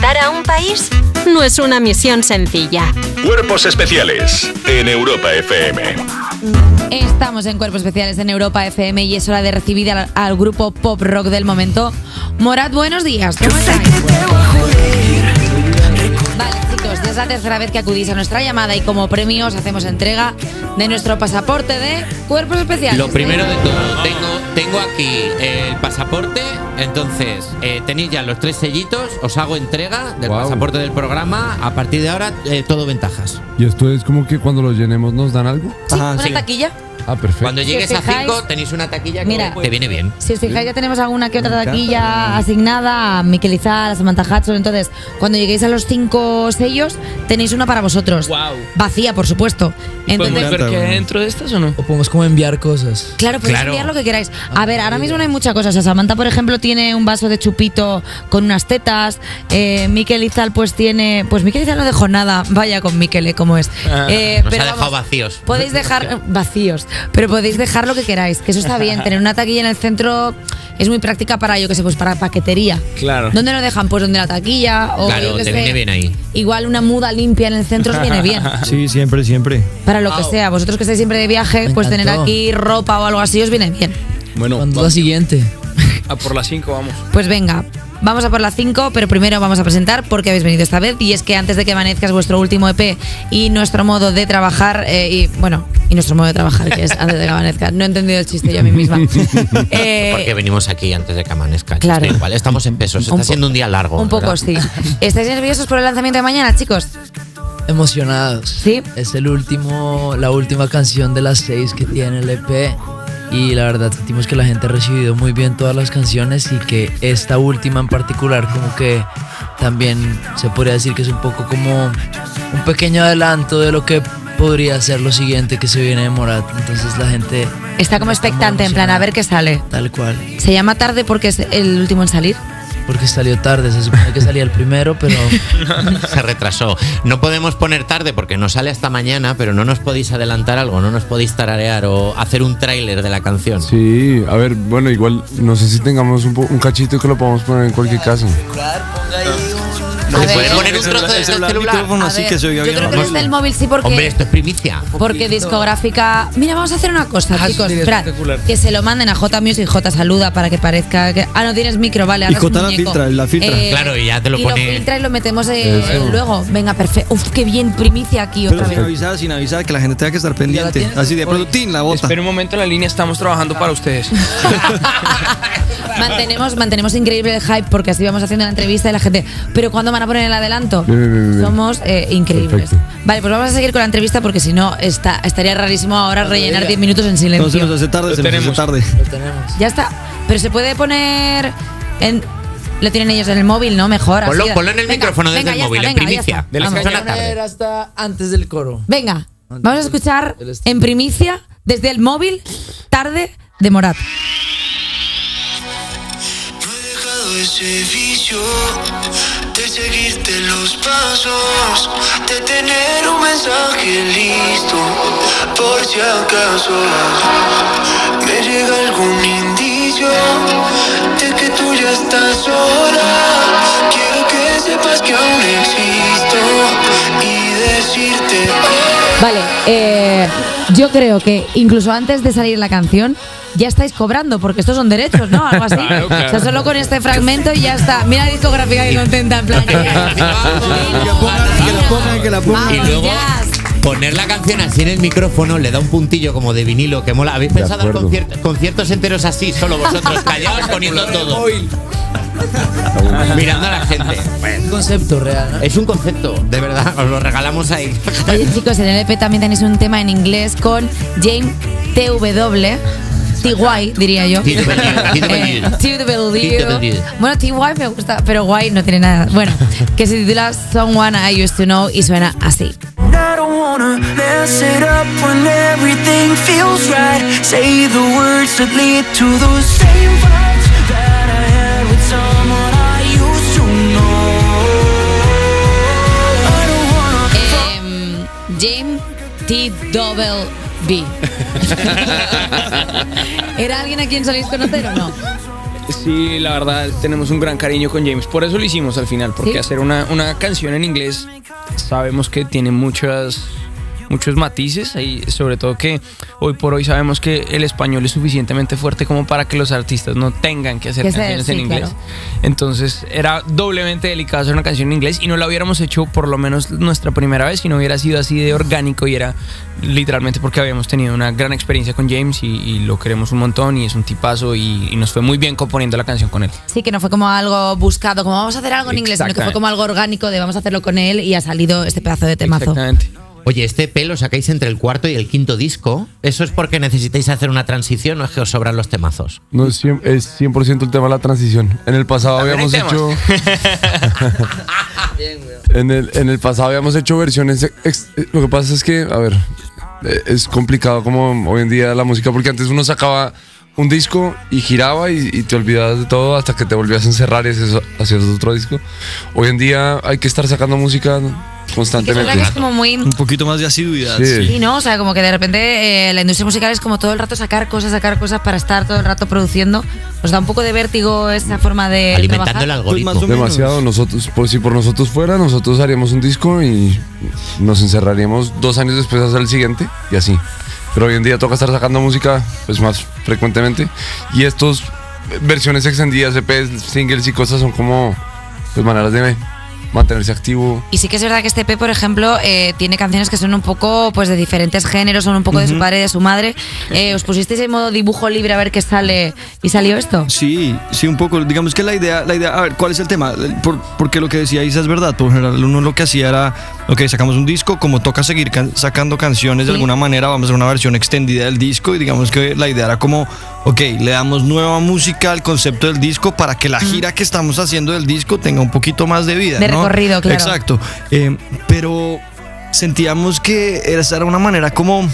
rescatar a un país no es una misión sencilla. Cuerpos especiales en Europa FM. Estamos en Cuerpos Especiales en Europa FM y es hora de recibir al, al grupo pop rock del momento. Morad, buenos días. ¿Cómo estáis? Es la tercera vez que acudís a nuestra llamada y como premios hacemos entrega de nuestro pasaporte de Cuerpos Especiales. Lo primero de todo, tengo, tengo aquí el pasaporte, entonces eh, tenéis ya los tres sellitos, os hago entrega del Guau. pasaporte del programa, a partir de ahora eh, todo ventajas. Y esto es como que cuando lo llenemos nos dan algo. Sí, una taquilla. Ah, perfecto. Cuando llegues a fijáis- 5 tenéis una taquilla que Mira. te viene bien. Si os fijáis, ya tenemos alguna que otra taquilla asignada a Miquel Izal, a Samantha Hudson. Entonces, cuando lleguéis a los cinco sellos, tenéis una para vosotros. Wow. Vacía, por supuesto. ¿Podemos Entonces, ver qué hay dentro de estas o no? O podemos como enviar cosas. Claro, podéis Claro. enviar lo que queráis. A ver, ahora mismo no hay muchas cosas. O sea, Samantha, por ejemplo, tiene un vaso de chupito con unas tetas. Eh, Miquel Izal, pues tiene. Pues Miquel Izal no dejó nada. Vaya con Miquel, eh, como es. Ah, Eh, Nos pero ha dejado vamos, vacíos. Podéis dejar vacíos, pero podéis dejar lo que queráis, que eso está bien. Tener una taquilla en el centro es muy práctica para, yo que sé, pues para paquetería. Claro. ¿Dónde lo dejan? Pues donde la taquilla o Claro, yo que te sé, viene bien ahí. Igual una muda limpia en el centro os viene bien. Sí, siempre, siempre. Para lo que sea, vosotros que estáis siempre de viaje, Me pues tener aquí ropa o algo así os viene bien. Bueno, ¿Cuándo es la siguiente? a por las 5 vamos. Pues venga, vamos a por las 5, pero primero vamos a presentar por qué habéis venido esta vez. Y es que antes de que amanezca es vuestro último EP y nuestro modo de trabajar, eh, y bueno, y nuestro modo de trabajar, que es antes de que amanezca. No he entendido el chiste yo a mí misma. Eh, Porque venimos aquí antes de que amanezca. claro. chiste igual, estamos en pesos, Un está siendo un día largo. un poco, ¿verdad? sí. ¿Estáis nerviosos por el lanzamiento de mañana, chicos? Emocionados. Sí. Es el último, la última canción de las seis que tiene el EP. Y la verdad sentimos que la gente ha recibido muy bien todas las canciones y que esta última en particular como que también se podría decir que es un poco como un pequeño adelanto de lo que podría ser lo siguiente que se viene de Morat. Entonces la gente Está como expectante, en plan, a ver qué sale. tal cual. Se llama tarde porque es el último en salir. Porque salió tarde, se supone que salía el primero, pero Se retrasó. No podemos poner tarde porque no sale hasta mañana, pero no nos podéis adelantar algo, no nos podéis tararear o hacer un tráiler de la canción. Sí, a ver, bueno, igual no sé si tengamos un, un cachito que lo podamos poner en cualquier caso. A ¿Se ver, puede poner un trozo del celular? A ver, yo creo que desde el móvil sí porque... Hombre, esto es primicia. Porque discográfica. Mira, vamos a hacer una cosa, Ah, chicos. espectacular. que se lo manden a J Music, J saluda para que parezca que. Ah, no tienes micro, vale. ahora Y J la muñeco. filtra, la filtra. Claro, y ya te lo y pone- lo filtra y lo metemos eh, luego. Venga, perfecto. Uf, qué bien, primicia aquí Pero otra sin vez. avisar, sin avisar, que la gente tenga que estar pendiente. Así de pronto, ¡tin! la bota. Espera un momento en la línea, estamos trabajando para ustedes. mantenemos, mantenemos increíble el hype porque así vamos haciendo la entrevista y la gente. Pero ¿cuándo van a poner el adelanto? Bien, bien, bien. Somos eh, increíbles. Perfecto. Vale, pues vamos a seguir con la entrevista porque si no está, estaría rarísimo ahora rellenar 10 minutos en silencio. No se nos hace tarde, se nos hace tenemos. tarde. lo tenemos. Ya está. Pero se puede poner en. Lo tienen ellos en el móvil, ¿no? Mejor. Ponlo, así. ponlo en el Venga, micrófono desde venga, el ya móvil, está, en venga, primicia. De la Vamos. tarde. Poner hasta antes del coro. Venga, vamos a escuchar en primicia, desde el móvil, tarde de Morat. Ese vicio de seguirte los pasos, de tener un mensaje listo, por si acaso me llega algún indicio de que tú ya estás sola. Quiero que sepas que aún existo y decirte. Vale, eh, yo creo que incluso antes de salir la canción. Ya estáis cobrando, porque estos son derechos, ¿no? Algo así. Claro, claro. O sea, solo con este fragmento y ya está. Mira la discográfica que contenta, en plan. Que la pongan, que la pongan. Y luego poner la canción así en el micrófono le da un puntillo como de vinilo que mola. ¿Habéis pensado en conciertos enteros así, solo vosotros callados poniendo todo? Mirando a la gente. Un concepto real, ¿no? Es un concepto, de verdad, os lo regalamos ahí. Oye, chicos, en el EP también tenéis un tema en inglés con James TW. TY, diría yo. TW, Eh. Bueno, TY me gusta, pero Y no tiene nada. Bueno, que se titula Someone I Used to Know y suena así. I don't wanna mess it up when everything feels right. Say the words that lead to those same vibes that I had with someone I used to know. I don't wanna James T. Double B. ¿Era alguien a quien soléis conocer o no? Sí, la verdad tenemos un gran cariño con James. Por eso lo hicimos al final, porque ¿Sí? hacer una, una canción en inglés sabemos que tiene muchas muchos matices y sobre todo que hoy por hoy sabemos que el español es suficientemente fuerte como para que los artistas no tengan que hacer Que canciones sí, en inglés. claro. Entonces era doblemente delicado hacer una canción en inglés y no la hubiéramos hecho por lo menos nuestra primera vez si no hubiera sido así de orgánico y era literalmente porque habíamos tenido una gran experiencia con James y, y lo queremos un montón y es un tipazo y, y nos fue muy bien componiendo la canción con él. Sí, que no fue como algo buscado, como vamos a hacer algo en inglés, sino que fue como algo orgánico de vamos a hacerlo con él y ha salido este pedazo de temazo. Exactamente. Oye, este pelo sacáis entre el cuarto y el quinto disco. ¿Eso es porque necesitáis hacer una transición o es que os sobran los temazos? No, es 100%, es 100% el tema de la transición. En el pasado habíamos hecho. en, el, en el pasado habíamos hecho versiones. ex- lo que pasa es que, a ver, eh, es complicado como hoy en día la música, porque antes uno sacaba un disco y giraba y, y te olvidabas de todo hasta que te volvías a encerrar y hacías hacías otro disco. Hoy en día hay que estar sacando música Constantemente. que es como muy... Un poquito más de asiduidad. Sí. sí. ¿no? O sea, como que de repente eh, la industria musical es como todo el rato sacar cosas, sacar cosas para estar todo el rato produciendo. Nos da un poco de vértigo esa forma de Alimentando trabajar. el algoritmo. Pues. Demasiado. Nosotros, por si por nosotros fuera, nosotros haríamos un disco y nos encerraríamos dos años después a hacer el siguiente y así. Pero hoy en día toca estar sacando música pues más frecuentemente y estos eh, versiones extendidas, EPs, singles y cosas son como pues maneras de mantenerse activo. Y sí que es verdad que este EP, por ejemplo, eh, tiene canciones que son un poco pues de diferentes géneros, son un poco de su padre y de su madre. Eh, ¿Os pusisteis en modo dibujo libre a ver qué sale y salió esto? Sí, sí, un poco. Digamos que la idea, la idea, a ver, ¿cuál es el tema? Por- porque lo que decía Isa es verdad. Por general, uno lo que hacía era, ok, sacamos un disco, como toca seguir can- sacando canciones de alguna manera, vamos a hacer una versión extendida del disco y digamos que la idea era como, ok, le damos nueva música al concepto del disco para que la gira que estamos haciendo del disco tenga un poquito más de vida. De ¿no? recorrido, claro. Exacto. Eh, pero sentíamos que esa era una manera como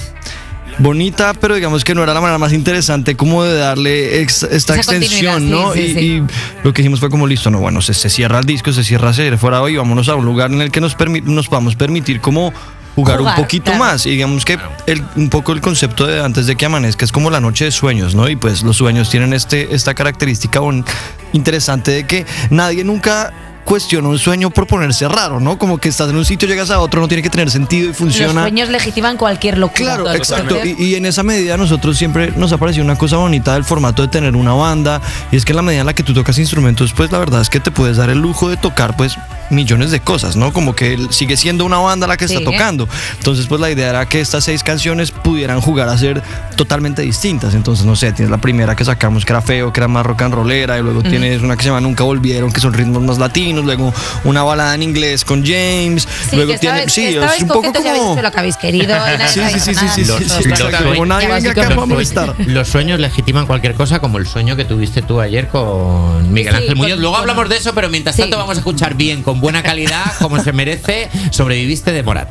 bonita, pero digamos que no era la manera más interesante como de darle ex- esta Esa extensión, ¿no? sí, sí, y, sí. y lo que hicimos fue como listo, no, bueno, se, se cierra el disco, se cierra se fuera hoy, vámonos a un lugar en el que nos, permi- nos podamos permitir como jugar, Jugar, un poquito claro. más y digamos que el, un poco el concepto de antes de que amanezca es como la noche de sueños, ¿no? Y pues los sueños tienen este, esta característica bon- interesante de que nadie nunca cuestiona un sueño por ponerse raro, ¿no? Como que estás en un sitio, llegas a otro, no tiene que tener sentido y Los funciona. sueños legitiman cualquier locura. Claro, exacto. Y, y en esa medida nosotros siempre nos ha parecido una cosa bonita del formato de tener una banda. Y es que en la medida en la que tú tocas instrumentos, pues la verdad es que te puedes dar el lujo de tocar pues millones de cosas, ¿no? Como que sigue siendo una banda la que Sí. está tocando. Entonces pues la idea era que estas seis canciones pudieran jugar a ser totalmente distintas. Entonces no sé, tienes la primera que sacamos que era feo, que era más rock and rollera. Y luego tienes una que se llama Nunca Volvieron, que son ritmos más latinos. Luego una balada en inglés con James. Sí, luego que tiene... estabais, Sí, es un poco como... lo que habéis querido. Sí, sí, sí, Los- sueños legitiman cualquier cosa, como el sueño que tuviste tú ayer con Miguel Sí, Ángel Muñoz. Luego con- hablamos de eso, pero mientras Sí. tanto vamos a escuchar bien, con buena calidad, como se merece, sobreviviste de Morat.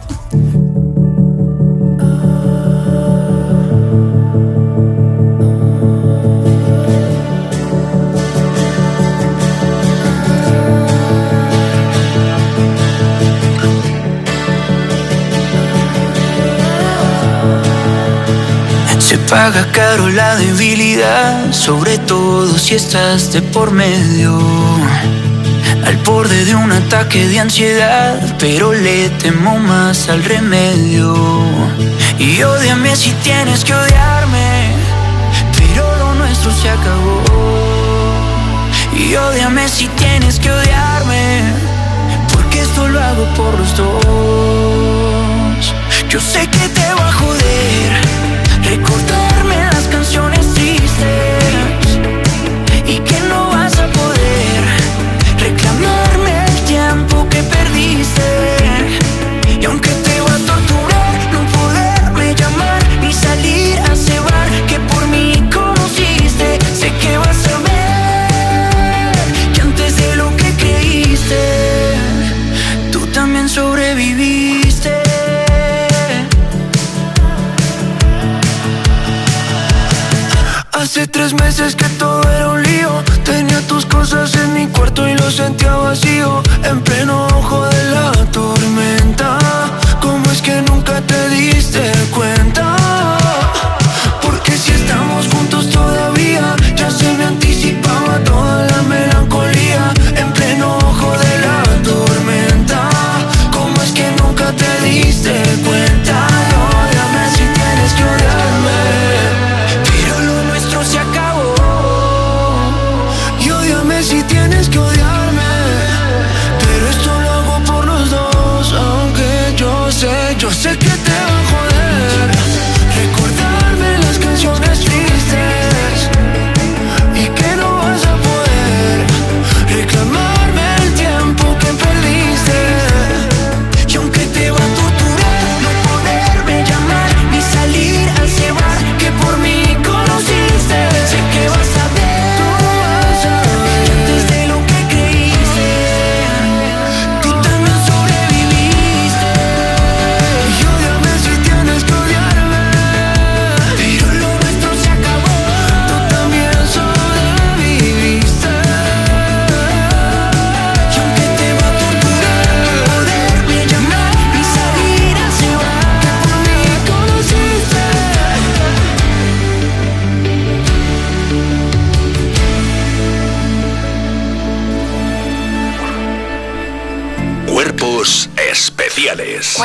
Paga caro la debilidad, sobre todo si estás de por medio. Al borde de un ataque de ansiedad, pero le temo más al remedio. Y odiame si tienes que odiarme, pero lo nuestro se acabó. Y odiame si tienes que odiarme, porque esto lo hago por los dos. Yo sé que te va a joder tres meses que todo era un lío. Tenía tus cosas en mi cuarto y lo sentía vacío. En pleno ojo de la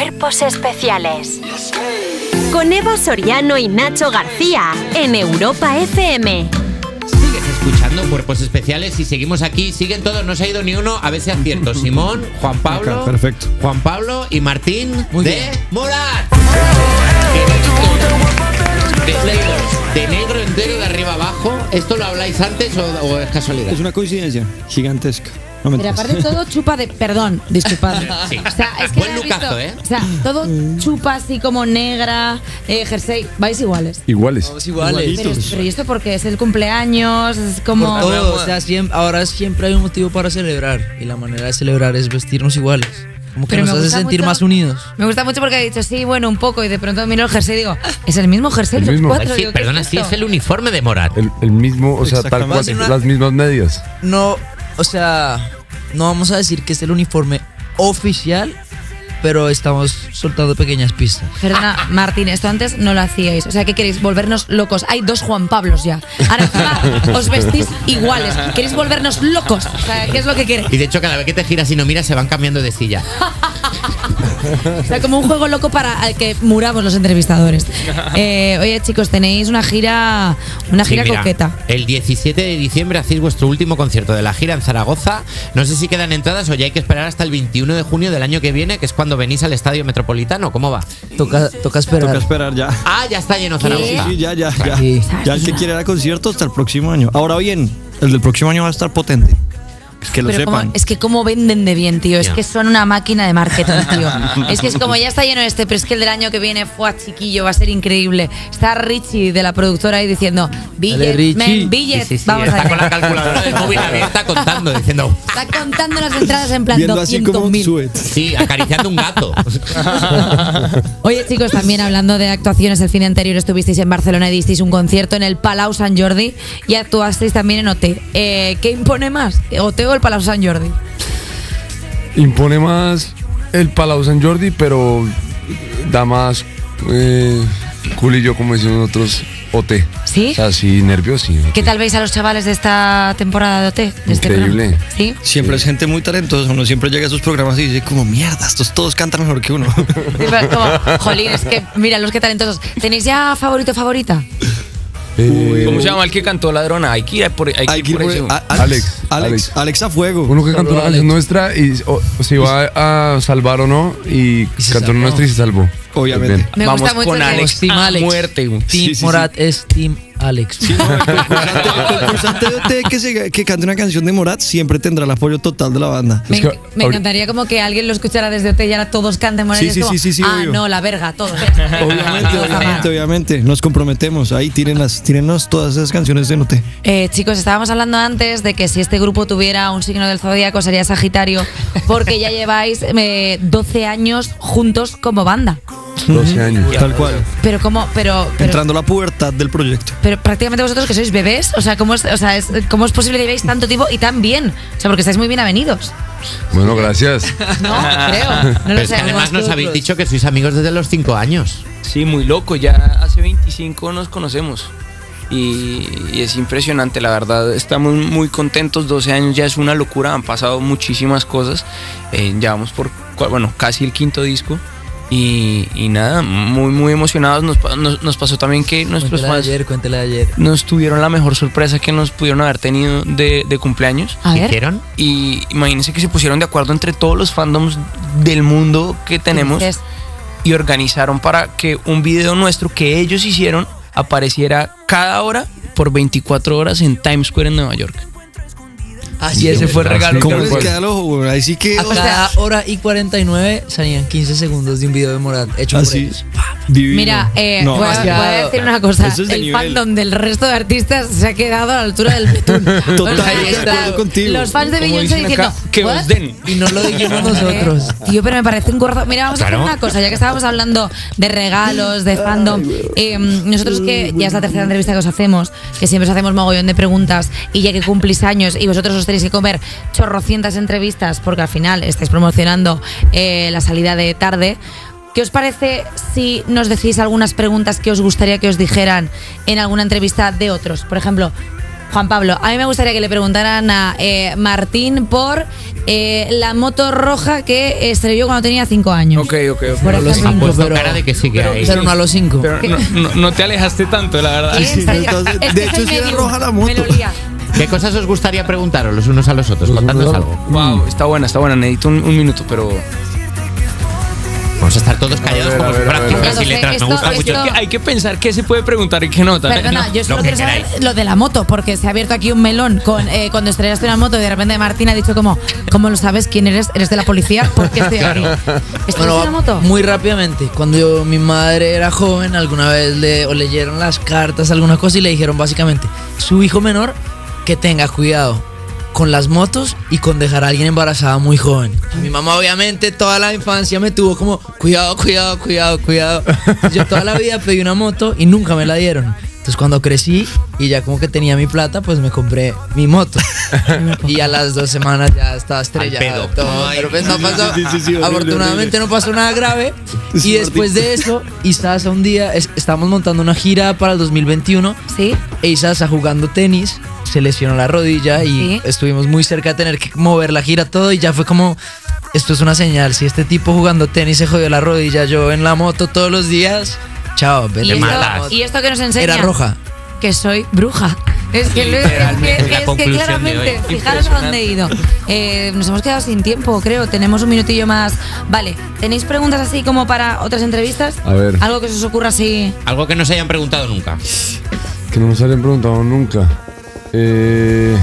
Cuerpos especiales. Con Eva Soriano y Nacho García en Europa FM. Sigues escuchando Cuerpos Especiales y seguimos aquí. Siguen todos, no se ha ido ni uno. A ver si acierto. Simón, Juan Pablo. Acá, perfecto. Juan Pablo y Martín Muy de bien. Morat. De negro entero de arriba abajo. ¿Esto lo habláis antes o, o es casualidad? Es una coincidencia gigantesca. No Pero aparte todo chupa de. Perdón, disculpad. Sí. O sea, es que Buen lucazo, visto- ¿eh? O sea, todo chupa así como negra, eh, jersey. Vais iguales. Iguales. Todos iguales. Pero, pero ¿y esto porque es el cumpleaños? Es como. Por todo, o sea, siempre, ahora siempre hay un motivo para celebrar y la manera de celebrar es vestirnos iguales. Como que Pero nos hace sentir mucho- más unidos. Me gusta mucho porque ha dicho sí, bueno, un poco. Y de pronto miro el jersey y digo, es el mismo jersey El los mismo. cuatro. Ay, sí, Digo, ¿qué perdona, es sí, es el uniforme de Morat. El, el mismo, o sea, tal cual, las mismas medias. No, o sea, no vamos a decir que es el uniforme oficial, pero estamos soltando pequeñas pistas. Perdona, Martín, esto antes no lo hacíais. O sea, ¿qué queréis? Volvernos locos. Hay dos Juan Pablos ya. Ahora encima os vestís iguales. ¿Queréis volvernos locos? O sea, ¿qué es lo que queréis? Y de hecho, cada vez que te giras y no miras, se van cambiando de silla. O sea, como un juego loco para al que muramos los entrevistadores. Eh, oye, chicos, tenéis una gira, una Sí, gira mira, coqueta. El 17 de diciembre hacéis vuestro último concierto de la gira en Zaragoza. No sé si quedan entradas o ya hay que esperar hasta el 21 de junio del año que viene, que es cuando venís al Estadio Metropolitano. ¿Cómo va? Toca, toca esperar. Toca esperar ya. Ah, ya está lleno Sí, Zaragoza. sí, ya, ya, ya. Sí. Ya el que quiere ir a concierto hasta el próximo año. Ahora bien, el del próximo año va a estar potente. Es que lo Pero como- sepan. es que cómo venden de bien, tío. Es que son una máquina de marketing, tío. es que es como ya está lleno este, pero es que el del año que viene fue chiquillo, va a ser increíble. Está Richie de la productora ahí diciendo, billet, Richie. men, billet. Sí, sí, sí, Vamos está con la calculadora del móvil abierta contando, diciendo, Está contando las entradas en plan Viendo así como 200.000. sweat. sí, acariciando un gato. Oye, chicos, también hablando de actuaciones, el fin anterior estuvisteis en Barcelona y disteis un concierto en el Palau Sant Jordi y actuasteis también en OT. Eh, ¿Qué impone más? ¿OT el Palau Sant Jordi? Impone más el Palau San Jordi, pero da más eh, culillo, como decimos nosotros, OT. ¿Sí? O sea, sí, nervios, sí. ¿Qué tal veis a los chavales de esta temporada de OT? De este Increíble. Siempre es gente muy talentosa. Uno siempre llega a esos programas y dice, como mierda, estos todos cantan mejor que uno. Sí, pero como, jolín, es que, mira, los que talentosos. ¿Tenéis ya favorito favorita? Eh, ¿Cómo se llama el que cantó Ladrona? Hay que ir por, hay que Hay ir que ir por por- eso. Alex, Alex, Alex, a fuego. Uno que cantó canción nuestra y o, se iba a salvar o no y, se cantó salvó. nuestra y se salvó. Obviamente. Me Vamos gusta mucho con Alex a Alex. muerte. Team Sí, sí, Morat es Team Alex. Sí, no, el concursante, el concursante de OT que, se- que cante una canción de Morat siempre tendrá el apoyo total de la banda. Me, Es que me ahorita- encantaría como que alguien lo escuchara desde OT y ahora todos canten Morales. Sí, Es sí, como, sí, sí, sí, Ah, obvio. no, la verga, todos. Obviamente, obviamente, obviamente. Nos comprometemos. Ahí tírenlas, tírenos todas esas canciones de Noté. Eh, chicos, estábamos hablando antes de que si este grupo tuviera un signo del zodíaco sería Sagitario, porque ya lleváis eh, 12 años juntos como banda. 12 años. Tal cual. Pero como, pero, pero, Entrando a la pubertad del proyecto. pero prácticamente vosotros que sois bebés, o sea, ¿cómo es, o sea, es, ¿cómo es posible que llevéis tanto tiempo y tan bien? O sea, porque estáis muy bien avenidos. Bueno, gracias. No, creo. No Pero lo es sé. que además nos habéis dicho que sois amigos desde los 5 años. Sí, muy loco. Ya hace 25 nos conocemos. Y, y es impresionante, la verdad. Estamos muy contentos. 12 años ya es una locura. Han pasado muchísimas cosas. Eh, ya vamos por, bueno, casi el quinto disco. Y, y nada, muy, muy emocionados. Nos, nos, nos pasó también que nuestros Cuéntela de fans ayer, cuéntela de ayer. nos tuvieron la mejor sorpresa que nos pudieron haber tenido de, de cumpleaños. A ¿Qué ver. hicieron? Y imagínense que se pusieron de acuerdo entre todos los fandoms del mundo que tenemos y organizaron para que un video nuestro que ellos hicieron apareciera cada hora por 24 horas en Times Square en Nueva York. Así y ese es, fue el regalo. ¿Cómo les queda el ojo, güey? Ahí sí que. A cada hora y 49 salían 15 segundos de un video de Morat hecho por Así. ellos. Divino. Mira, eh, No, voy, a, demasiado. voy a decir una cosa. Es el nivel. fandom del resto de artistas se ha quedado a la altura del betún. Total, ahí de está. acuerdo contigo. Los fans de Beyoncé diciendo acá, que os den. Y no lo dijimos nosotros. Tío, pero me parece un gordo. Mira, vamos a hacer una cosa, ya que estábamos hablando de regalos, de fandom. eh, nosotros que ya es la tercera entrevista que os hacemos, que siempre os hacemos mogollón de preguntas, y ya que cumplís años y vosotros os tenéis que comer chorrocientas entrevistas, porque al final estáis promocionando eh, la salida de tarde. ¿Qué os parece si nos decís algunas preguntas que os gustaría que os dijeran en alguna entrevista de otros? Por ejemplo, Juan Pablo, a mí me gustaría que le preguntaran a eh, Martín por eh, la moto roja que estrelló cuando tenía 5 años. Ok, ok, ok. Por A los cinco, puesto pero- cara de que sí que hay. Pero no a los cinco. Pero no, no- no te alejaste tanto, la verdad. Sí, entonces, Es de hecho, sí era roja la moto. me lo lía. ¿Qué cosas os gustaría preguntaros los unos a los otros? Contadnos algo. Wow, está buena, está buena. Necesito un, un minuto, pero. Vamos a estar todos callados como si fueran cifras y letras. Esto- Me gusta mucho. Hay que, hay que pensar qué se puede preguntar y qué no. también, Perdona, ¿no? yo solo quiero saber lo de la moto, porque se ha abierto aquí un melón con eh, cuando estrellaste una moto y de repente Martín ha dicho como, ¿cómo lo sabes? ¿Quién eres? ¿Eres de la policía? ¿Por qué estoy aquí? ¿Estrellaste Bueno, una moto? muy rápidamente, cuando yo- mi madre era joven, alguna vez le o leyeron las cartas, alguna cosa y le dijeron básicamente, su hijo menor que tenga cuidado con las motos y con dejar a alguien embarazada muy joven. Mi mamá obviamente toda la infancia me tuvo como, cuidado, cuidado, cuidado, cuidado. Yo toda la vida pedí una moto y nunca me la dieron. Entonces cuando crecí y ya como que tenía mi plata, pues me compré mi moto. y a las dos semanas ya estaba estrellada. pedo. todo. Ay, Pero pues no pasó. sí, sí, sí, horrible, afortunadamente no pasó nada grave. Y después de eso, Isasa un día, es- estábamos montando una gira para el 2021 Sí. e Isasa jugando tenis se lesionó la rodilla y Sí. estuvimos muy cerca de tener que mover la gira todo y ya fue como esto es una señal si este tipo jugando tenis se jodió la rodilla yo en la moto todos los días chao vete Y esto, y esto que nos enseña era roja que soy bruja. Es que, lo- es que- la es que claramente, fijaros a dónde he ido. Eh, nos hemos quedado sin tiempo, creo. Tenemos un minutillo más. Vale, ¿tenéis preguntas así como para otras entrevistas? A ver. Algo que se os ocurra así. Algo que no se hayan preguntado nunca. Que no nos habían preguntado nunca. Eh,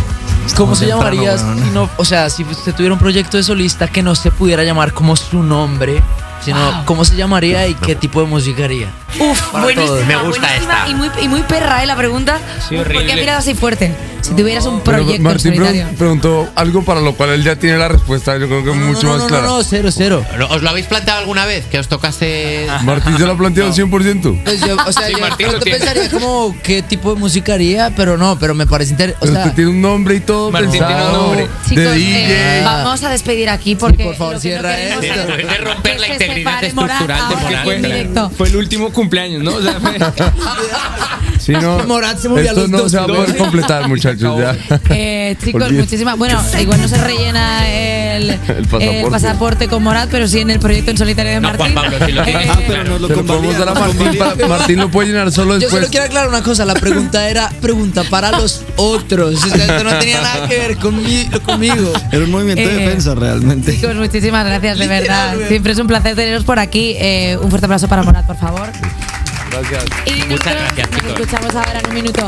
¿Cómo se temprano, llamaría weón. si no, o sea, si usted tuviera un proyecto de solista que no se pudiera llamar como su nombre, sino Wow. cómo se llamaría y qué tipo de música haría? Uf, Para buenísima, todos. Me gusta buenísima esta. Y muy, y muy perra, ¿eh? La pregunta. Sí, horrible. Porque ha mirado así fuerte. Si tuvieras un proyecto Martín solitario. preguntó algo para lo cual él ya tiene la respuesta, yo creo que No, no, mucho no, más no, clara. No, no, cero, cero. ¿Os lo habéis planteado alguna vez? Que os tocase. Martín se lo ha planteado 100%. Pues yo, o sea, Sí, yo Martín pensaría como qué tipo de música haría, pero no, pero me parece interesante. O sea, usted tiene un nombre y todo Martín tiene un pensado. nombre. Chicos, de eh, DJ. vamos a despedir aquí porque. por favor, lo que cierra esto. es romper la integridad estructural de Morat. Fue, el último cumpleaños, ¿no? O sea, fue- Sí, no, Morat se movía a esto los no dos, se va a poder completar, muchachos. Ya. Eh, chicos, muchísimas. Bueno, igual no se rellena el, pasaporte. pasaporte con Morat, pero sí en el proyecto en solitario de No, Martín. Juan Pablo, si lo tiene. Eh, Ah, pero nos lo podemos dar a. Martín. para- Martín lo puede llenar solo yo después. solo quiero aclarar una cosa. La pregunta era pregunta para los otros. O sea, esto no tenía nada que ver conmi- conmigo. Era un movimiento de Eh, defensa realmente. Chicos, muchísimas gracias, de verdad. Siempre es un placer teneros por aquí. Eh, un fuerte aplauso para Morat, por favor. Gracias. Y nosotros gracias, nos chicos. escuchamos ahora en un minuto.